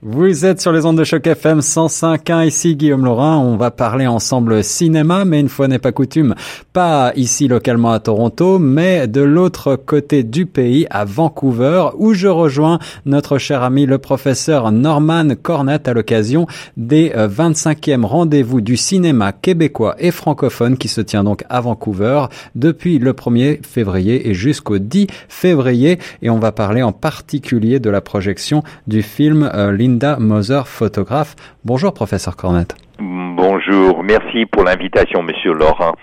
Vous êtes sur les ondes de choc FM 105.1 ici Guillaume Laurin. On va parler ensemble cinéma, mais une fois n'est pas coutume, pas ici localement à Toronto, mais de l'autre côté du pays, à Vancouver, où je rejoins notre cher ami le professeur Norman Cornette à l'occasion des 25e euh, rendez-vous du cinéma québécois et francophone qui se tient donc à Vancouver depuis le 1er février et jusqu'au 10 février. Et on va parler en particulier de la projection du film euh, Linda Moser, photographe. Bonjour, professeur Cornette. Bonjour, merci pour l'invitation, monsieur Laurent.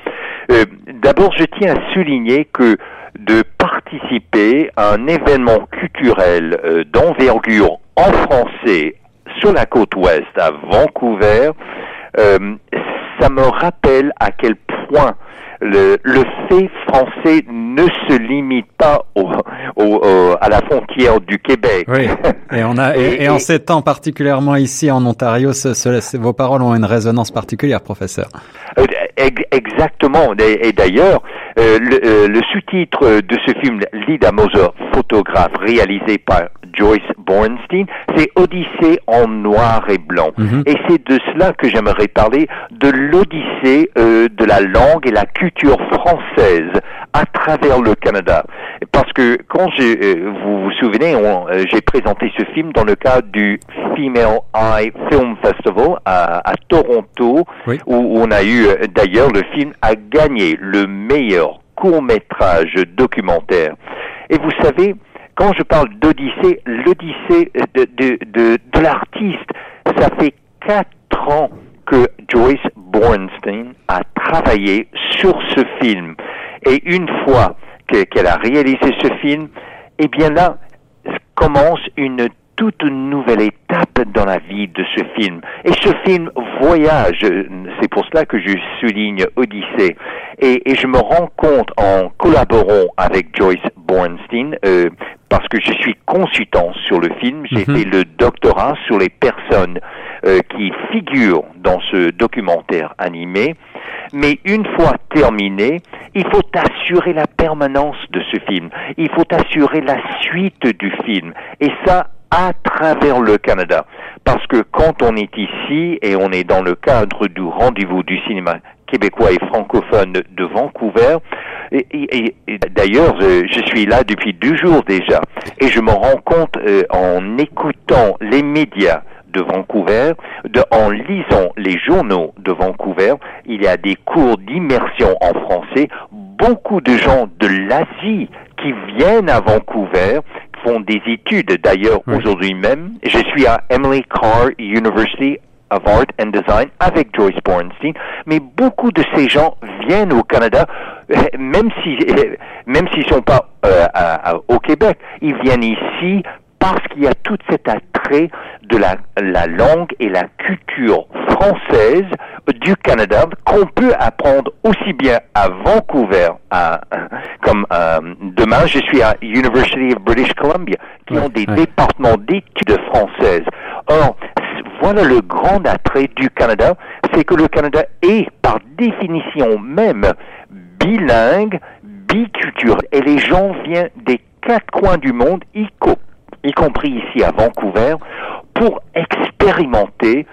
Euh, d'abord, je tiens à souligner que de participer à un événement culturel euh, d'envergure en français sur la côte ouest à Vancouver, euh, ça me rappelle à quel point le, le, fait français ne se limite pas au, au, à la frontière du Québec. Oui. Et on a et, et, en ces temps particulièrement ici en Ontario, ce, ce, vos paroles ont une résonance particulière, professeur. Exactement. Et, d'ailleurs, euh, le, euh, le sous-titre de ce film, Lida Moser, photographe, réalisé par Joyce Bornstein, c'est Odyssée en noir et blanc. Mhm. Et c'est de cela que j'aimerais parler, de l'Odyssée euh, de la langue et la culture française à travers le Canada. Parce que quand j'ai, euh, vous vous souvenez, euh, j'ai présenté ce film dans le cadre du Female Eye Film Festival à, à Toronto, où, où on a eu d'ailleurs le film a gagné le meilleur court métrage documentaire. Et vous savez, quand je parle d'Odyssée, l'Odyssée de, de, de, de l'artiste, ça fait quatre ans que Joyce Bornstein a travaillé sur ce film. Et une fois qu'elle a réalisé ce film, eh bien là commence une toute nouvelle étape dans la vie de ce film. Et ce film voyage, c'est pour cela que je souligne Odyssée. Et, et je me rends compte en collaborant avec Joyce Bornstein, euh, parce que je suis consultant sur le film, j'ai mhm. fait le doctorat sur les personnes euh, qui figurent dans ce documentaire animé. Mais une fois terminé, il faut assurer la permanence de ce film. Il faut assurer la suite du film. Et ça, à travers le Canada. Parce que quand on est ici et on est dans le cadre du rendez-vous du cinéma québécois et francophone de Vancouver, et, d'ailleurs, je, suis là depuis deux jours déjà, et je me rends compte euh, en écoutant les médias de Vancouver, de, en lisant les journaux de Vancouver, il y a des cours d'immersion en français, beaucoup de gens de l'Asie qui viennent à Vancouver, font des études. D'ailleurs aujourd'hui même. Je suis à Emily Carr University of Art and Design avec Joyce Bornstein, mais beaucoup de ces gens viennent au Canada, même si même s'ils sont pas euh, au Québec, ils viennent ici parce qu'il y a tout cet de la, la langue et la culture française du Canada qu'on peut apprendre aussi bien à Vancouver à, comme euh, demain je suis à University of British Columbia qui ont des départements d'études françaises. Or, voilà le grand attrait du Canada, c'est que le Canada est par définition même bilingue, biculturel et les gens viennent des quatre coins du monde, y, y compris ici à Vancouver, pour expérimenter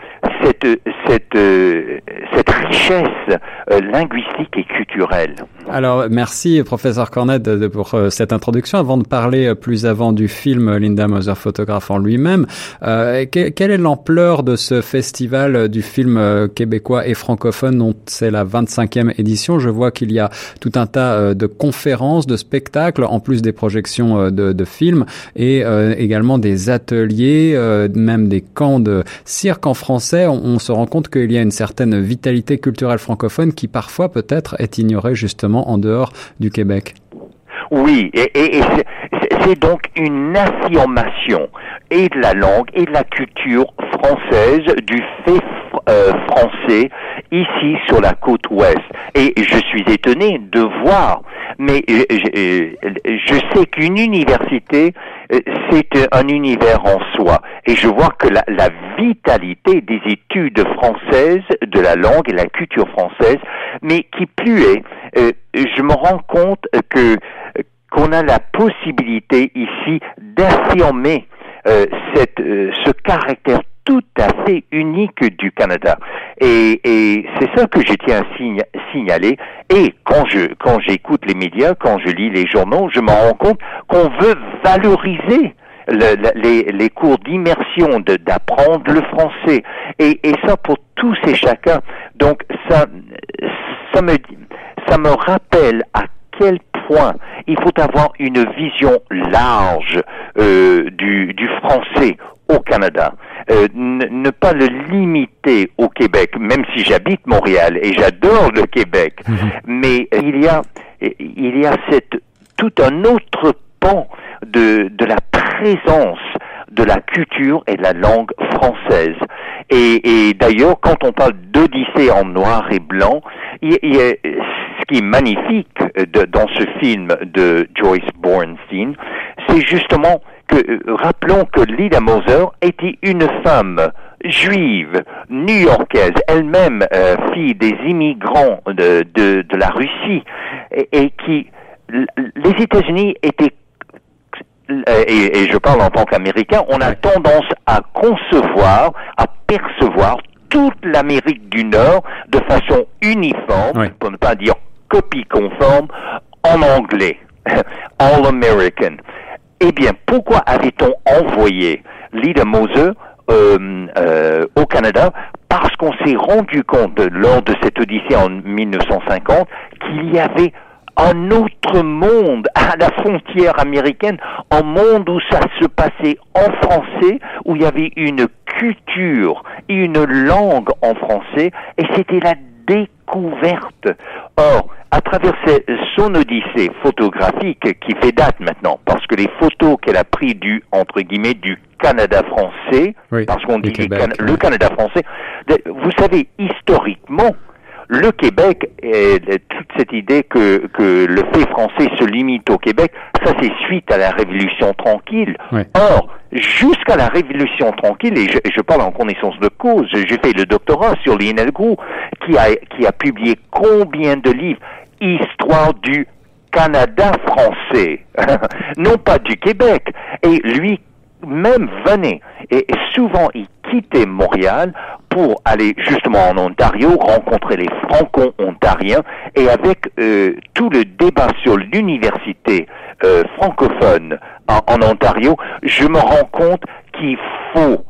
cette, cette, euh, cette richesse euh, linguistique et culturelle. Alors, merci, professeur Cornette, pour euh, cette introduction. Avant de parler plus avant du film Linda Moser, photographe en lui-même, quelle est l'ampleur de ce festival du film québécois et francophone dont c'est la 25e édition? Je vois qu'il y a tout un tas de conférences, de spectacles, en plus des projections de, de films, et également des ateliers, même des camps de cirque en français. On, se rend compte qu'il y a une certaine vitalité culturelle francophone qui parfois peut-être est ignorée justement en dehors du Québec. Oui, et, c'est donc une affirmation et de la langue et de la culture française, du fait euh, français ici sur la côte ouest. Et je suis étonné de voir, mais je, je sais qu'une université, euh, c'est un univers en soi. Et je vois que la, vitalité des études françaises, de la langue et la culture française, mais qui plus est, euh, je me rends compte que qu'on a la possibilité ici d'affirmer euh, cette, euh, ce caractère tout à fait unique du Canada. Et, c'est ça que je tiens à signaler. Et quand je quand j'écoute les médias, quand je lis les journaux, je me rends compte qu'on veut valoriser le, les, les, cours d'immersion, d'apprendre le français, et, et, ça pour tous et chacun. Donc ça, ça me, ça me rappelle à quel point il faut avoir une vision large euh, du, du français au Canada. Euh, ne pas le limiter au Québec, même si j'habite Montréal et j'adore le Québec, mhm. mais il y a il y a cette tout un autre pan de, de la présence de la culture et de la langue française. Et, et d'ailleurs, quand on parle d'Odyssée en noir et blanc, il, il, ce qui est magnifique de, dans ce film de Joyce Bornstein, c'est justement que, euh, rappelons que Lida Moser était une femme juive, new-yorkaise, elle-même euh, fille des immigrants de, de, de la Russie, et, et qui, les États-Unis étaient et, et, je parle en tant qu'Américain, on a tendance à concevoir, à percevoir toute l'Amérique du Nord de façon uniforme, pour ne pas dire copie conforme, en anglais, all American. Eh bien, pourquoi avait-on envoyé Lida Moser euh, euh, au Canada? Parce qu'on s'est rendu compte lors de cette odyssée en 1950 qu'il y avait un autre monde à la frontière américaine, un monde où ça se passait en français, où il y avait une culture et une langue en français, et c'était la découverte. Or, à travers son odyssée photographique qui fait date maintenant, parce que les photos qu'elle a prises du, entre guillemets, du Canada français, parce qu'on dit le Canada français, vous savez, historiquement, le Québec, et toute cette idée que, que le fait français se limite au Québec, ça c'est suite à la Révolution tranquille. Or, jusqu'à la Révolution tranquille, et je, parle en connaissance de cause, j'ai fait le doctorat sur Lionel Groux, qui a, qui a publié combien de livres? Histoire du Canada français, non pas du Québec. Et lui même venait, et souvent il quittait Montréal pour aller justement en Ontario, rencontrer les franco-ontariens, et avec euh, tout le débat sur l'université euh, francophone en, Ontario, je me rends compte qu'il faut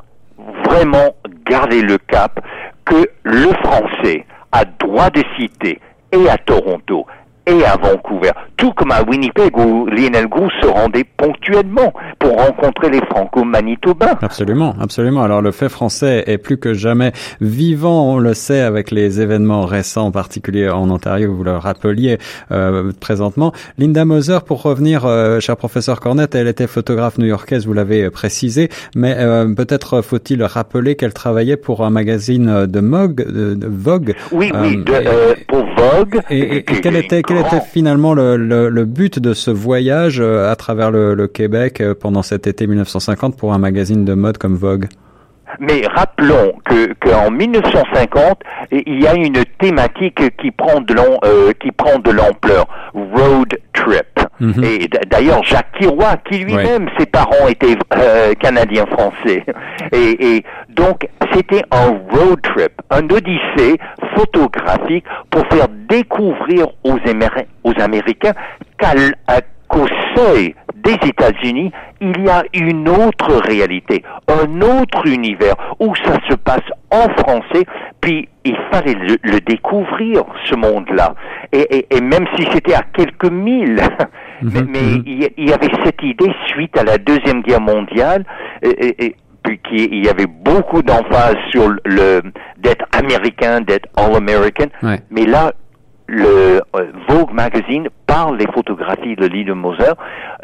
vraiment garder le cap que le français a droit de citer et à Toronto et à Vancouver, tout comme à Winnipeg où Lionel Groux se rendait ponctuellement pour rencontrer les Franco-Manitobains. Absolument, absolument. Alors le fait français est plus que jamais vivant, on le sait avec les événements récents, en particulier en Ontario, vous le rappeliez euh, présentement. Linda Moser, pour revenir, euh, cher professeur Cornette, elle était photographe new-yorkaise, vous l'avez précisé, mais euh, peut-être faut-il rappeler qu'elle travaillait pour un magazine de Vogue. De, Vogue oui, oui, de, euh, pour Vogue. Et, et, quelle était quel était finalement le, le, but de ce voyage euh, à travers le, le Québec euh, pendant cet été 1950 pour un magazine de mode comme Vogue? Mais rappelons que qu'en 1950, il y a une thématique qui prend de euh, qui prend de l'ampleur, road trip. Mhm. Et d'ailleurs, Jacques Kiroy, qui lui-même, ses parents étaient euh, canadiens français, et, et donc c'était un road trip, un odyssée photographique pour faire découvrir aux, aux Américains qu'au seuil des États-Unis, il y a une autre réalité, un autre univers où ça se passe en français, puis il fallait le, découvrir, ce monde-là. Et, même si c'était à quelques milles, mhm, mais, mhm. il y avait cette idée suite à la Deuxième Guerre mondiale, et, puis qu'il y avait beaucoup d'emphase sur le d'être américain, d'être all-American. Mais là, le euh, Vogue magazine parle des photographies de Lille Moser,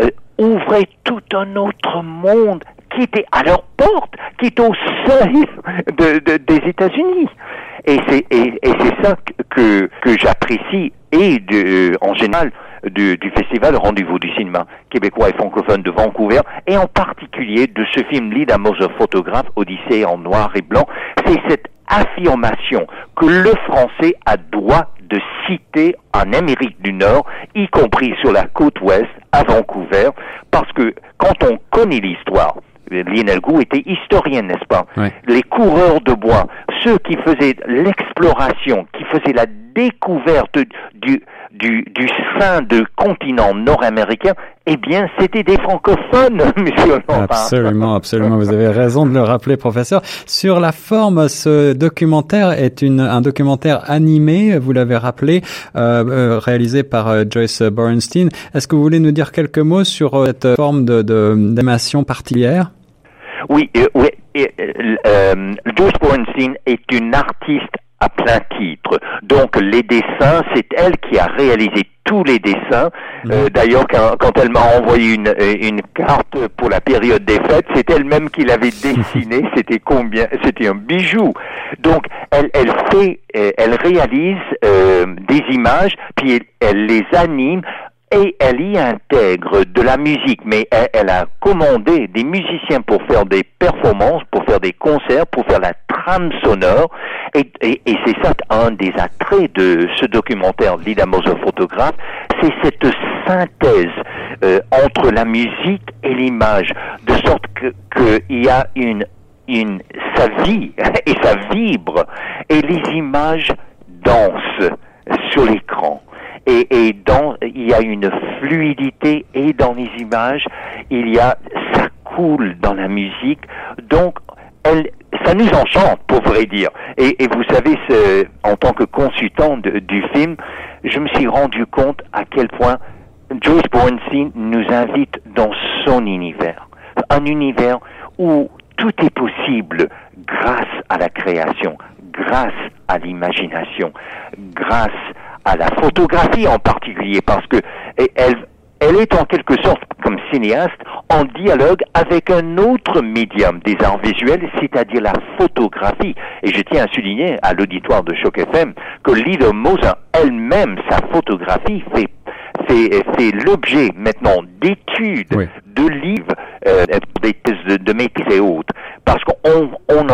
euh, ouvrait tout un autre monde qui était à leur porte, qui était au seuil de, des États-Unis. Et c'est ça que j'apprécie et en général du, festival Rendez-vous du cinéma québécois et francophone de Vancouver, et en particulier de ce film Moser photographe Odyssée en noir et blanc, c'est cette affirmation que le français a droit de citer en Amérique du Nord, y compris sur la côte ouest, à Vancouver, parce que quand on connaît l'histoire, Lionel Gou était historien, n'est-ce pas? Les coureurs de bois, ceux qui faisaient l'exploration, qui faisaient la découverte du, du, du sein du continent nord-américain, eh bien, c'était des francophones, monsieur Absolument, absolument. Vous avez raison de le rappeler, professeur. Sur la forme, ce documentaire est une, un documentaire animé, vous l'avez rappelé, euh, euh réalisé par euh, Joyce Borenstein. Est-ce que vous voulez nous dire quelques mots sur euh, cette forme de d'animation particulière? Oui, oui. Joyce Borenstein est une artiste à plein titre. Donc les dessins, c'est elle qui a réalisé tous les dessins. Euh, d'ailleurs, quand, elle m'a envoyé une, euh, une carte pour la période des fêtes, c'est elle-même qui l'avait dessiné. C'était combien C'était un bijou. Donc, elle, elle fait, euh, elle réalise des images, puis elle les anime et elle y intègre de la musique, mais elle, a commandé des musiciens pour faire des performances, pour faire des concerts, pour faire la trame sonore, et, c'est ça un des attraits de ce documentaire Lida Moser photographe, c'est cette synthèse euh, entre la musique et l'image, de sorte que qu'il y a une, une ça vit et ça vibre, et les images dansent sur l'écran et, et dans, il y a une fluidité et dans les images, il y a, ça coule dans la musique, donc elle, ça nous enchante, pour vrai dire. Et, et vous savez, ce, en tant que consultant du film, je me suis rendu compte à quel point Joyce Borenstein nous invite dans son univers. Un univers où tout est possible grâce à la création, grâce à l'imagination, grâce à la photographie en particulier, parce que elle, elle est en quelque sorte, comme cinéaste, en dialogue avec un autre médium des arts visuels, c'est-à-dire la photographie. Et je tiens à souligner à l'auditoire de Choc FM que Lida Moser elle-même, sa photographie fait c'est l'objet maintenant d'études, de livres, euh, de, de maîtrise et autres. Parce qu'on on,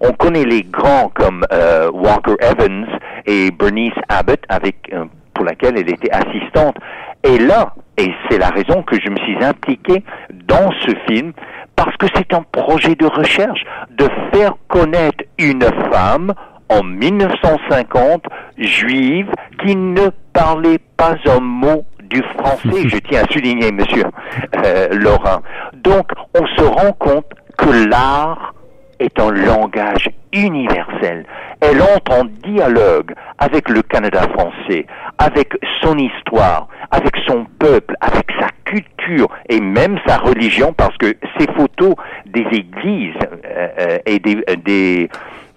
on connaît les grands comme euh, Walker Evans et Bernice Abbott, avec, euh, pour laquelle elle était assistante. Et là, et c'est la raison que je me suis impliqué dans ce film, parce que c'est un projet de recherche, de faire connaître une femme en 1950, juive, qui ne parlait pas un mot du français, je tiens à souligner, monsieur euh, Laurent. Donc, on se rend compte que l'art est un langage universel. Elle entre en dialogue avec le Canada français, avec son histoire, avec son peuple, avec sa culture et même sa religion, parce que ces photos des églises euh, euh, et des, des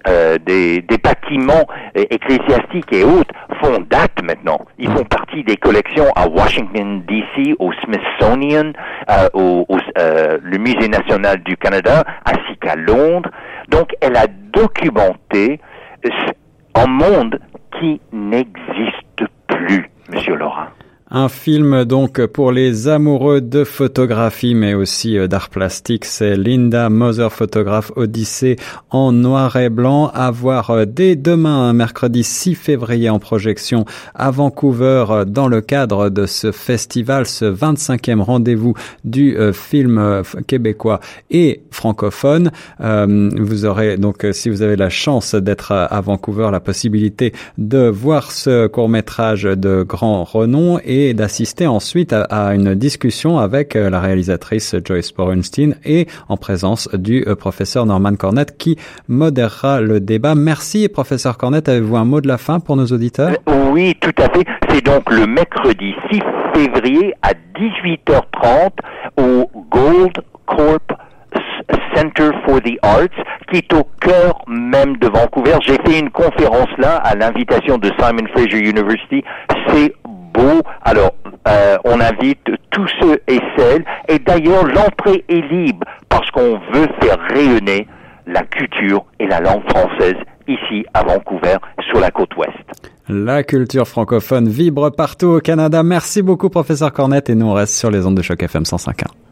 euh, des, des, bâtiments ecclésiastiques et autres font date maintenant. Ils font partie des collections à Washington DC, au Smithsonian, euh, au, euh, le Musée national du Canada, ainsi qu'à Londres. Donc, elle a documenté un monde qui n'existe plus, Monsieur Laurent. Un film donc pour les amoureux de photographie mais aussi euh, d'art plastique. C'est Linda Moser photographe Odyssée en noir et blanc à voir euh, dès demain, mercredi 6 février en projection à Vancouver euh, dans le cadre de ce festival, ce 25e rendez-vous du film québécois et francophone. vous aurez donc, si vous avez la chance d'être à Vancouver, la possibilité de voir ce court métrage de grand renom et d'assister ensuite à, une discussion avec euh, la réalisatrice Joyce Borenstein et en présence du euh, professeur Norman Cornette qui modérera le débat. Merci professeur Cornette, avez-vous un mot de la fin pour nos auditeurs? Oui, tout à fait. C'est donc le mercredi 6 février à 18h30 au Gold Corp Center for the Arts, qui est au cœur même de Vancouver. J'ai fait une conférence là à l'invitation de Simon Fraser University. Beau. Alors, euh, on invite tous ceux et celles. Et d'ailleurs, l'entrée est libre parce qu'on veut faire rayonner la culture et la langue française ici à Vancouver, sur la côte ouest. La culture francophone vibre partout au Canada. Merci beaucoup, professeur Cornette, et nous on reste sur les ondes de choc FM 105.1.